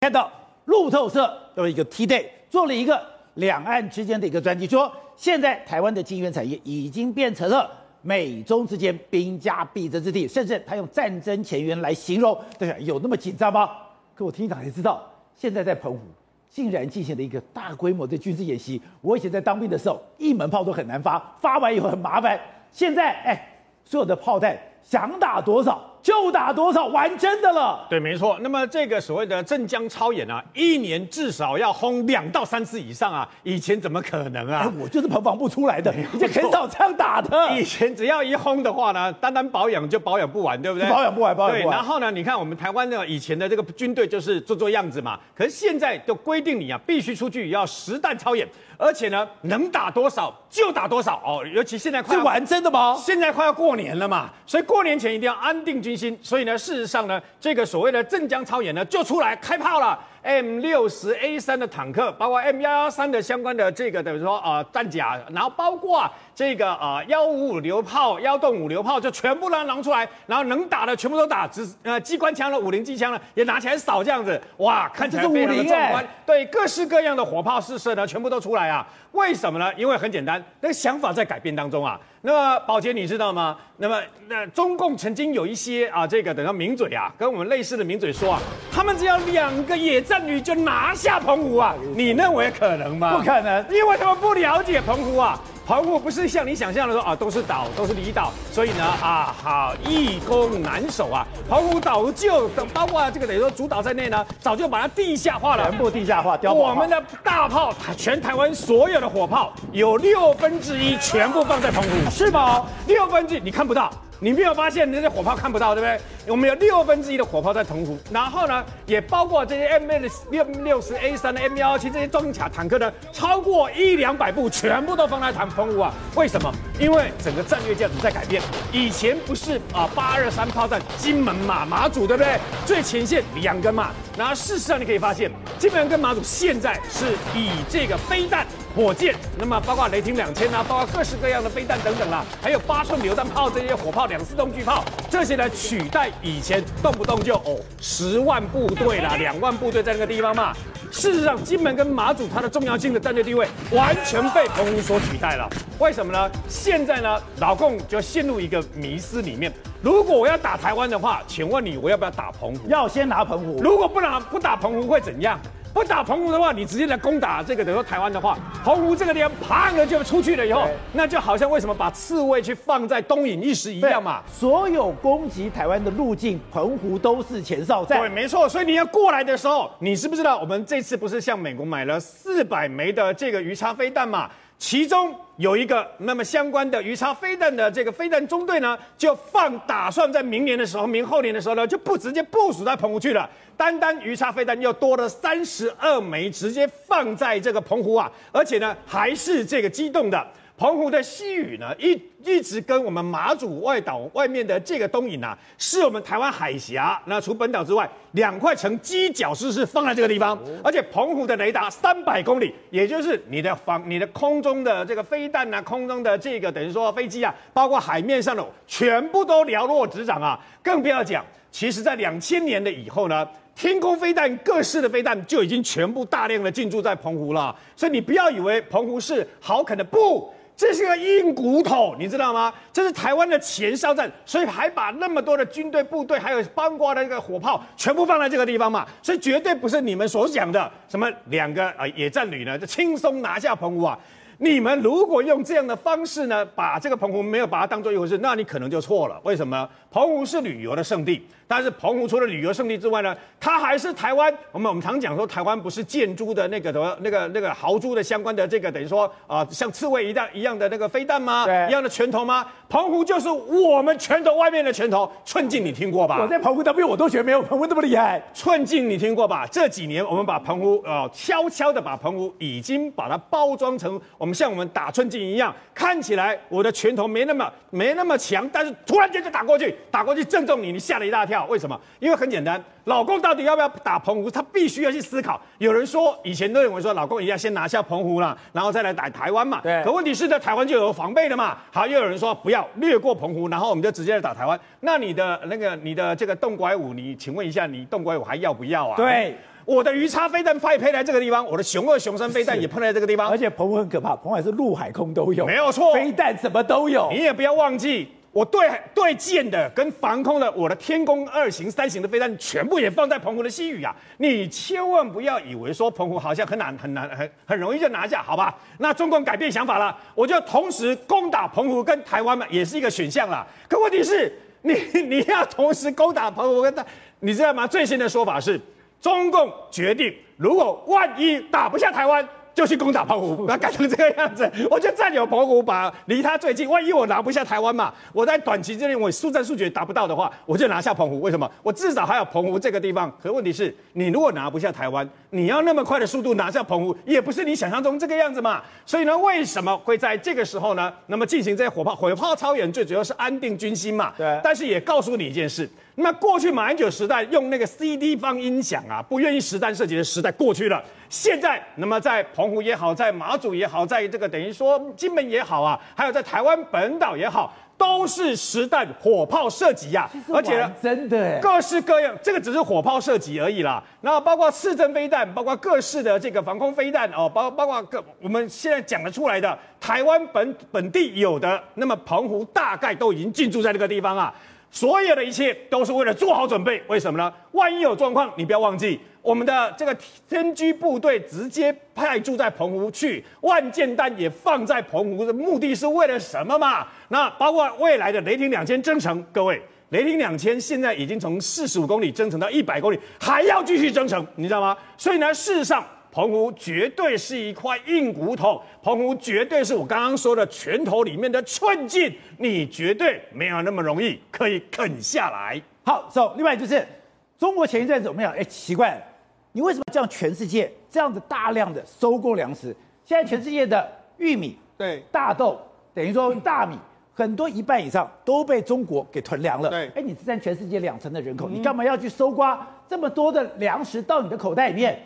看到路透社有一个 T-Day 做了一个两岸之间的一个专辑，说现在台湾的晶圆产业已经变成了美中之间兵家必争之地，甚至他用战争前缘来形容。对，有那么紧张吗？可我听一讲才知道，现在在澎湖竟然进行了一个大规模的军事演习。我以前在当兵的时候，一门炮都很难发，发完以后很麻烦。现在哎，所有的炮弹想打多少？就打多少，玩真的了。对，没错。那么这个所谓的镇江超演啊，一年至少要轰两到三次以上啊。以前怎么可能啊？哎、我就是澎防不出来的，以前很少这样打的。以前只要一轰的话呢，单单保养就保养不完，对不对？保养不完，保养不完。对，然后呢，你看我们台湾的以前的这个军队就是做做样子嘛。可是现在就规定你啊，必须出去要实弹操演，而且呢，能打多少就打多少哦。尤其现在快要是玩真的吗？现在快要过年了嘛，所以过年前一定要安定军心。所以呢，事实上呢，这个所谓的镇江操演呢，就出来开炮了。M 六十 A 三的坦克，包括 M 幺幺三的相关的这个等于说啊战甲，然后包括啊这个啊幺五五榴炮、幺洞五榴炮，就全部都拿出来，然后能打的全部都打，只呃机关枪的五零机枪呢也拿起来扫这样子，哇，看起来非常的壮观。欸、对，各式各样的火炮试射呢，全部都出来啊。为什么呢？因为很简单，那个想法在改变当中啊。那么宝杰你知道吗？那么那中共曾经有一些啊这个等到名嘴啊，跟我们类似的名嘴说啊，他们只要两个野战旅就拿下澎湖啊，你认为可能吗？不可能，因为他们不了解澎湖啊。澎湖不是像你想象的说啊，都是岛，都是离岛，所以呢啊，好易攻难守啊。澎湖岛就等包括这个等于说主岛在内呢，早就把它地下化了，全部地下化。我们的大炮，全台湾所有的火炮有六分之一全部放在澎湖，是吗？六分之一你看不到。你没有发现那些火炮看不到，对不对？我们有六分之一的火炮在澎湖，然后呢，也包括这些 M 六六十 A 三的 M 幺幺七这些装甲坦克呢，超过一两百部，全部都放在澎澎湖啊。为什么？因为整个战略价值在改变。以前不是啊，八二三炮战金门马，马祖对不对？最前线两根嘛。然后事实上你可以发现，金门跟马祖现在是以这个飞弹。火箭，那么包括雷霆两千啊，包括各式各样的飞弹等等啦，还有八寸榴弹炮这些火炮、两四栋巨炮，这些来取代以前动不动就哦十万部队啦、两万部队在那个地方嘛。事实上，金门跟马祖它的重要性的战略地位完全被澎湖所取代了。为什么呢？现在呢，老共就陷入一个迷思里面。如果我要打台湾的话，请问你我要不要打澎湖？要先拿澎湖。如果不拿不打澎湖会怎样？不打澎湖的话，你直接来攻打这个等于说台湾的话，澎湖这个地方啪的就出去了以后，那就好像为什么把刺猬去放在东引一时一样嘛。所有攻击台湾的路径，澎湖都是前哨站。对，没错。所以你要过来的时候，你知不知道我们这次不是向美国买了四百枚的这个鱼叉飞弹嘛？其中有一个那么相关的鱼叉飞弹的这个飞弹中队呢，就放打算在明年的时候、明后年的时候呢，就不直接部署在澎湖去了。单单鱼叉飞弹又多了三十二枚，直接放在这个澎湖啊，而且呢还是这个机动的。澎湖的西屿呢，一一直跟我们马祖外岛外面的这个东引啊，是我们台湾海峡。那除本岛之外，两块呈犄角式是放在这个地方。而且澎湖的雷达三百公里，也就是你的防、你的空中的这个飞弹啊，空中的这个等于说飞机啊，包括海面上的，全部都寥落指掌啊。更不要讲，其实在两千年的以后呢，天空飞弹各式的飞弹就已经全部大量的进驻在澎湖了。所以你不要以为澎湖是好啃的，不。这是个硬骨头，你知道吗？这是台湾的前哨站，所以还把那么多的军队部队，还有包括的那个火炮，全部放在这个地方嘛。所以绝对不是你们所讲的什么两个啊野战旅呢，就轻松拿下澎湖啊。你们如果用这样的方式呢，把这个澎湖没有把它当做一回事，那你可能就错了。为什么？澎湖是旅游的胜地，但是澎湖除了旅游胜地之外呢，它还是台湾。我们我们常讲说，台湾不是建筑的那个什么那个那个豪猪的相关的这个等于说啊、呃，像刺猬一样一样的那个飞弹吗？一样的拳头吗？澎湖就是我们拳头外面的拳头，寸劲你听过吧？我在澎湖当兵，我都觉得没有澎湖那么厉害。寸劲你听过吧？这几年我们把澎湖啊、呃，悄悄的把澎湖已经把它包装成我们。像我们打寸劲一样，看起来我的拳头没那么没那么强，但是突然间就打过去，打过去正中你，你吓了一大跳。为什么？因为很简单。老公到底要不要打澎湖？他必须要去思考。有人说，以前都认为说，老公一定要先拿下澎湖了，然后再来打台湾嘛。对。可问题是在台湾就有防备的嘛。好，又有人说不要略过澎湖，然后我们就直接来打台湾。那你的那个你的这个动拐五，你请问一下，你动拐五还要不要啊？对。我的鱼叉飞弹派配在这个地方，我的熊二熊三飞弹也碰在这个地方，而且澎湖很可怕，澎湖还是陆海空都有，没有错，飞弹什么都有。你也不要忘记。我对对舰的跟防空的，我的天宫二型、三型的飞弹全部也放在澎湖的西屿啊！你千万不要以为说澎湖好像很难、很难、很很容易就拿下，好吧？那中共改变想法了，我就同时攻打澎湖跟台湾嘛，也是一个选项啦。可问题是，你 你要同时攻打澎湖跟台，你知道吗？最新的说法是，中共决定，如果万一打不下台湾。就去攻打澎湖，把它改成这个样子，我就占有澎湖，把离它最近。万一我拿不下台湾嘛，我在短期之内我速战速决达不到的话，我就拿下澎湖。为什么？我至少还有澎湖这个地方。可问题是，你如果拿不下台湾，你要那么快的速度拿下澎湖，也不是你想象中这个样子嘛。所以呢，为什么会在这个时候呢？那么进行这些火炮火炮超远，最主要是安定军心嘛。对。但是也告诉你一件事。那过去马英九时代用那个 CD 放音响啊，不愿意实弹射击的时代过去了。现在，那么在澎湖也好，在马祖也好，在这个等于说金门也好啊，还有在台湾本岛也好，都是实弹火炮射击呀。而且呢，真的各式各样，这个只是火炮射击而已啦。然后包括刺针飞弹，包括各式的这个防空飞弹哦，包包括各我们现在讲得出来的台湾本本地有的，那么澎湖大概都已经进驻在这个地方啊。所有的一切都是为了做好准备，为什么呢？万一有状况，你不要忘记，我们的这个天駒部队直接派驻在澎湖去，万箭弹也放在澎湖的目的是为了什么嘛？那包括未来的雷霆两千征程，各位，雷霆两千现在已经从四十五公里增程到一百公里，还要继续增程，你知道吗？所以呢，事实上。澎湖绝对是一块硬骨头，澎湖绝对是我刚刚说的拳头里面的寸劲，你绝对没有那么容易可以啃下来。好，走、so,。另外就是中国前一阵子我们讲，哎，奇怪了，你为什么这样？全世界这样子大量的收购粮食，现在全世界的玉米、对大豆，等于说大米，很多一半以上都被中国给囤粮了。对，哎，你是占全世界两成的人口，你干嘛要去搜刮这么多的粮食到你的口袋里面？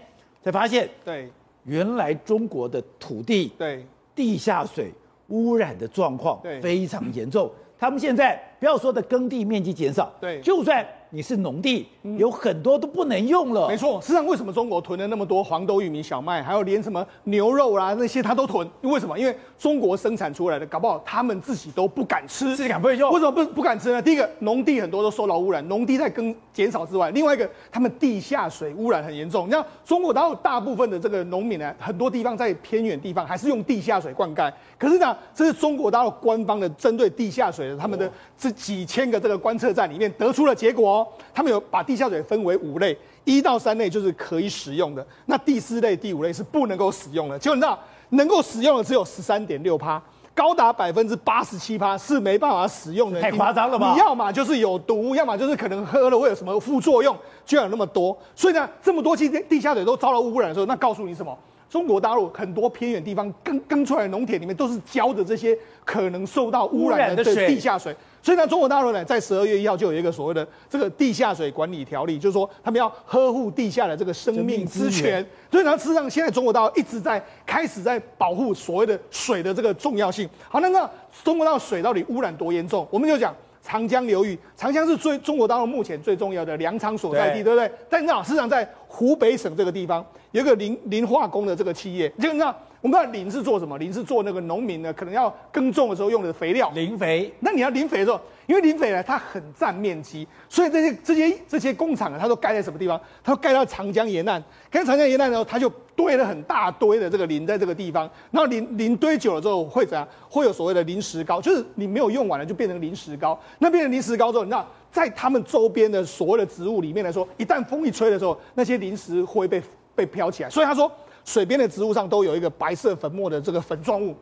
才发现，对，原来中国的土地、对地下水污染的状况非常严重。他们现在不要说的耕地面积减少，对，就算。你是农地，有很多都不能用了。没错，实际上为什么中国囤了那么多黄豆、玉米、小麦，还有连什么牛肉啊那些他都囤？为什么？因为中国生产出来的，搞不好他们自己都不敢吃，自己敢不会用。为什么不不敢吃呢？第一个，农地很多都受到污染，农地在耕减少之外，另外一个，他们地下水污染很严重。你像中国大陆大部分的这个农民呢，很多地方在偏远地方还是用地下水灌溉。可是呢，这是中国大陆官方的针对地下水的他们的这几千个这个观测站里面得出了结果。他们有把地下水分为五类，一到三类就是可以使用的，那第四类、第五类是不能够使用的。结果你知道，能够使用的只有十三点六趴，高达百分之八十七趴是没办法使用的。太夸张了吧？你要么就是有毒，要么就是可能喝了会有什么副作用，居然有那么多。所以呢，这么多地地下水都遭到污染的时候，那告诉你什么？中国大陆很多偏远地方耕耕出来的农田里面都是浇的这些可能受到污染的地下水。所以呢，中国大陆呢，在十二月一号就有一个所谓的这个地下水管理条例，就是说他们要呵护地下的这个生命之泉。所以呢，事实上现在中国大陆一直在开始在保护所谓的水的这个重要性。好，那那中国大陆水到底污染多严重？我们就讲长江流域，长江是最中国大陆目前最重要的粮仓所在地，对，对不对？但那事实上在湖北省这个地方，有一个磷磷化工的这个企业，就那。我们知道磷是做什么？磷是做那个农民呢，可能要耕种的时候用的肥料。磷肥。那你要磷肥的时候，因为磷肥呢，它很占面积，所以这些这些这些工厂呢，它都盖在什么地方？它都盖到长江沿岸。盖长江沿岸呢，它就堆了很大堆的这个磷在这个地方。然后磷磷堆久了之后会怎样？会有所谓的磷石膏，就是你没有用完了就变成磷石膏。那变成磷石膏之后，你知道在他们周边的所谓的植物里面来说，一旦风一吹的时候，那些磷石会被被飘起来。所以他说。水边的植物上都有一个白色粉末的这个粉状物，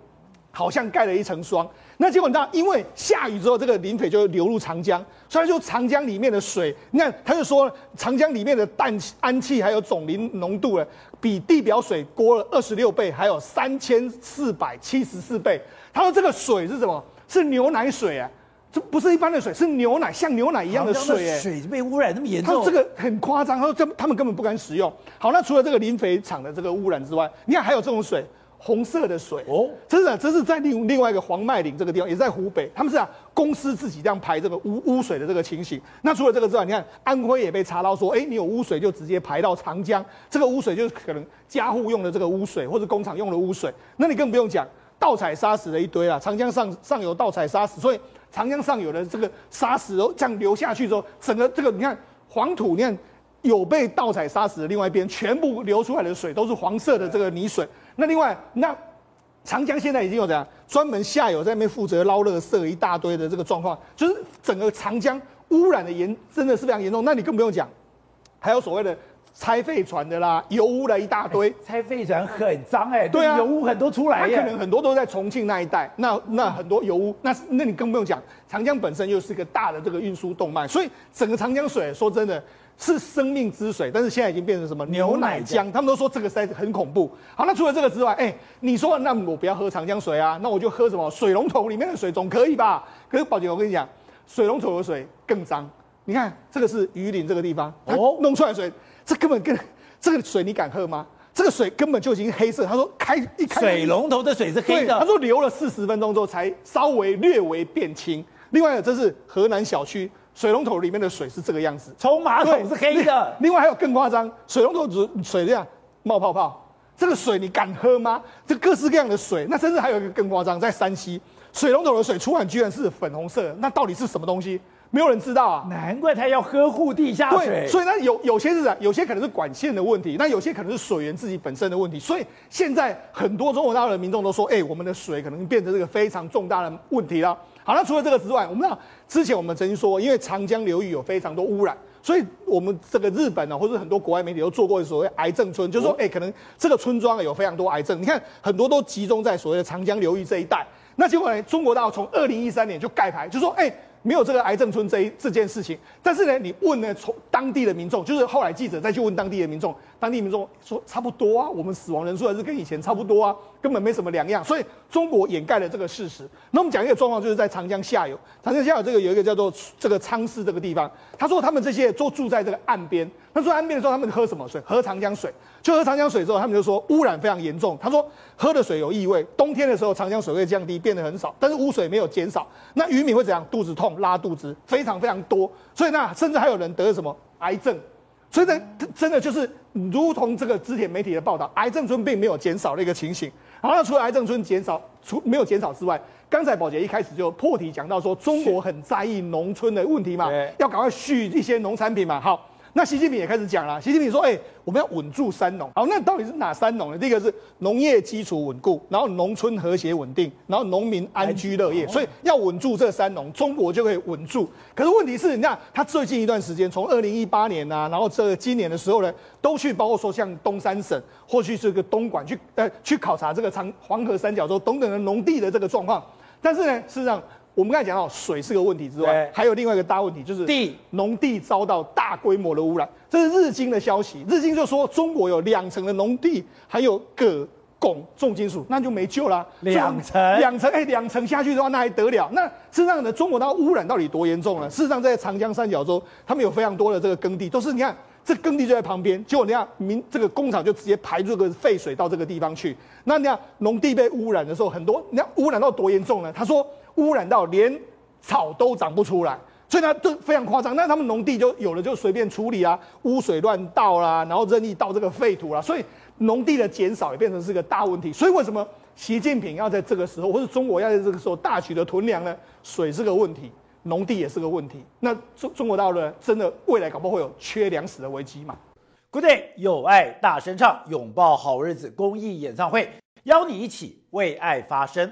好像盖了一层霜。那结果你知道，因为下雨之后，这个磷肥就流入长江，所以说长江里面的水，你看他就说，长江里面的氮氨气还有总磷浓度呢，比地表水多了二十六倍，还有三千四百七十四倍。他说这个水是什么？是牛奶水啊。这不是一般的水，是牛奶，像牛奶一样的水，欸。水被污染那么严重，他这个很夸张。他说这他们根本不敢使用。好，那除了这个磷肥厂的这个污染之外，你看还有这种水，红色的水哦，真的这是在另另外一个黄麦岭这个地方，也在湖北，他们是啊公司自己这样排这个污污水的这个情形。那除了这个之外，你看安徽也被查到说，哎，你有污水就直接排到长江，这个污水就是可能家户用的这个污水或者工厂用的污水，那你更不用讲盗采砂石的一堆啊，长江上上游盗采砂石，所以长江上游的这个沙石哦这样流下去之后，整个这个你看黄土，你看。有被盗采沙石的另外一边，全部流出来的水都是黄色的这个泥水。那另外，那长江现在已经有怎样专门下游在那边负责捞垃圾一大堆的这个状况，就是整个长江污染的严真的是非常严重。那你更不用讲，还有所谓的拆废船的啦，油污了一大堆。欸、拆废船很脏哎、欸，对啊，油污很多出来，可能很多都在重庆那一带。那那很多油污，那那你更不用讲，长江本身又是一个大的这个运输动脉，所以整个长江水说真的。是生命之水，但是现在已经变成什么牛奶江？他们都说这个实在是很恐怖。好，那除了这个之外，哎、欸，你说那我不要喝长江水啊？那我就喝什么水龙头里面的水总可以吧？可是宝姐，我跟你讲，水龙头的水更脏。你看这个是榆林这个地方，哦，弄出来的水，这根本跟这个水你敢喝吗？这个水根本就已经黑色。他说开一开水龙头的水是黑的。他说流了四十分钟之后才稍微略微变清。另外，这是河南小区。水龙头里面的水是这个样子，冲马桶是黑的。另外还有更夸张，水龙头水这样冒泡泡，这个水你敢喝吗？这各式各样的水，那甚至还有一个更夸张，在山西，水龙头的水出来居然是粉红色的，那到底是什么东西？没有人知道啊。难怪他要呵护地下水。对，所以那，有有些是有些可能是管线的问题，那有些可能是水源自己本身的问题。所以现在很多中国大陆的民众都说，哎、欸，我们的水可能变成这个非常重大的问题了。好，那除了这个之外，我们知道之前我们曾经说，因为长江流域有非常多污染，所以我们这个日本呢，或者很多国外媒体都做过所谓癌症村，就是说，哎，可能这个村庄有非常多癌症，你看很多都集中在所谓的长江流域这一带。那结果呢，中国大陆从二零一三年就盖牌，就说，哎。没有这个癌症村这一这件事情，但是呢，你问呢，从当地的民众，就是后来记者再去问当地的民众，当地民众说差不多啊，我们死亡人数还是跟以前差不多啊，根本没什么两样，所以中国掩盖了这个事实。那我们讲一个状况，就是在长江下游，长江下游这个有一个叫做这个苍市这个地方，他说他们这些都住在这个岸边，那住在岸边的时候，他们喝什么水？喝长江水。就喝长江水之后，他们就说污染非常严重。他说喝的水有异味，冬天的时候长江水会降低，变得很少，但是污水没有减少。那渔民会怎样？肚子痛、拉肚子，非常非常多。所以那甚至还有人得了什么癌症。所以呢，真的就是如同这个之前媒体的报道，癌症村并没有减少的一个情形。然后除了癌症村减少，除没有减少之外，刚才宝杰一开始就破题讲到说，中国很在意农村的问题嘛，要赶快续一些农产品嘛。好。那习近平也开始讲了，习近平说：“哎、欸，我们要稳住三农。好，那到底是哪三农呢？第一个是农业基础稳固，然后农村和谐稳定，然后农民安居乐业。所以要稳住这三农，中国就可以稳住。可是问题是，你看他最近一段时间，从二零一八年呐、啊，然后这个今年的时候呢，都去包括说像东三省或去这个东莞去呃去考察这个长黄河三角洲等等的农地的这个状况。但是呢，事实上。”我们刚才讲到水是个问题之外，还有另外一个大问题，就是地农地遭到大规模的污染。这是日经的消息，日经就说中国有两成的农地还有铬、汞重金属，那就没救了。两成，两成，哎，两成下去的话，那还得了？那事实上呢，中国它污染到底多严重呢？事实上，在长江三角洲，他们有非常多的这个耕地，都是你看，这耕地就在旁边，结果你看民这个工厂就直接排这个废水到这个地方去。那你看农地被污染的时候，很多你看污染到多严重呢？他说。污染到连草都长不出来，所以呢，这非常夸张。那他们农地就有了，就随便处理啊，污水乱倒啦，然后任意倒这个废土啦，所以农地的减少也变成是个大问题。所以为什么习近平要在这个时候，或者中国要在这个时候大举的囤粮呢？水是个问题，农地也是个问题。那中中国大陆呢，真的未来搞不好会有缺粮食的危机嘛？Good day，有爱大声唱，拥抱好日子公益演唱会，邀你一起为爱发声。